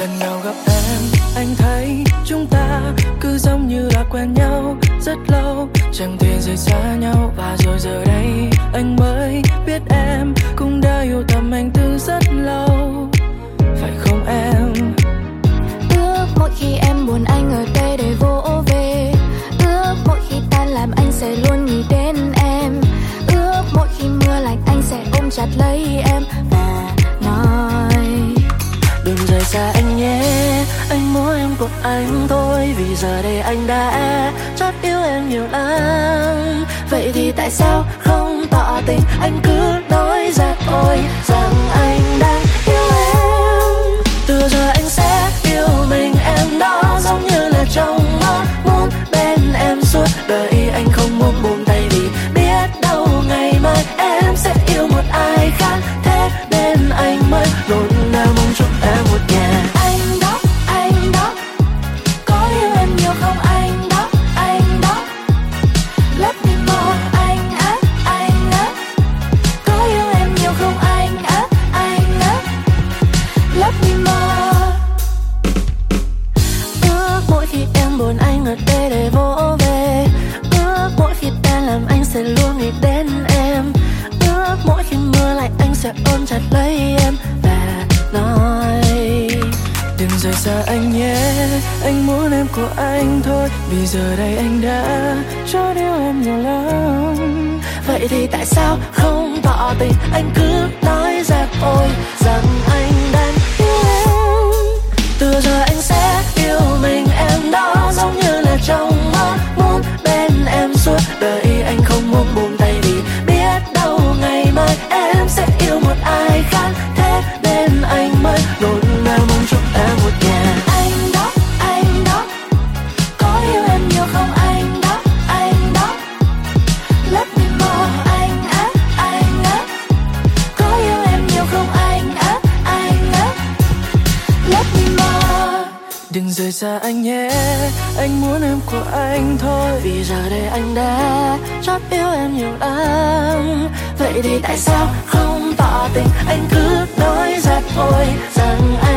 lần nào gặp em, anh thấy chúng ta cứ giống như là quen nhau rất lâu. Chẳng thể rời xa nhau và rồi giờ đây anh thôi, vì giờ đây anh đã rất yêu em nhiều lắm. Vậy thì tại sao không tỏ tình? Anh cứ đến em. Ước mỗi khi mưa lại anh sẽ ôm chặt lấy em và nói, đừng rời xa anh nhé, anh muốn em của anh thôi. Vì giờ đây anh đã cho yêu em nhiều lắm vậy thì tại sao không tỏ tình? Anh cứ nói ra thôi rằng anh đang yêu em. Từ giờ anh sẽ yêu mình, em đó giống như là trong mơ muốn bên em suốt. Đời anh không muốn buồn ngày mai em sẽ yêu một ai khác. Đừng rời xa anh nhé, Anh muốn em của anh thôi. Vì giờ đây anh đã chót yêu em nhiều lắm. Vậy thì tại sao không tỏ tình? Anh cứ nói ra thôi rằng anh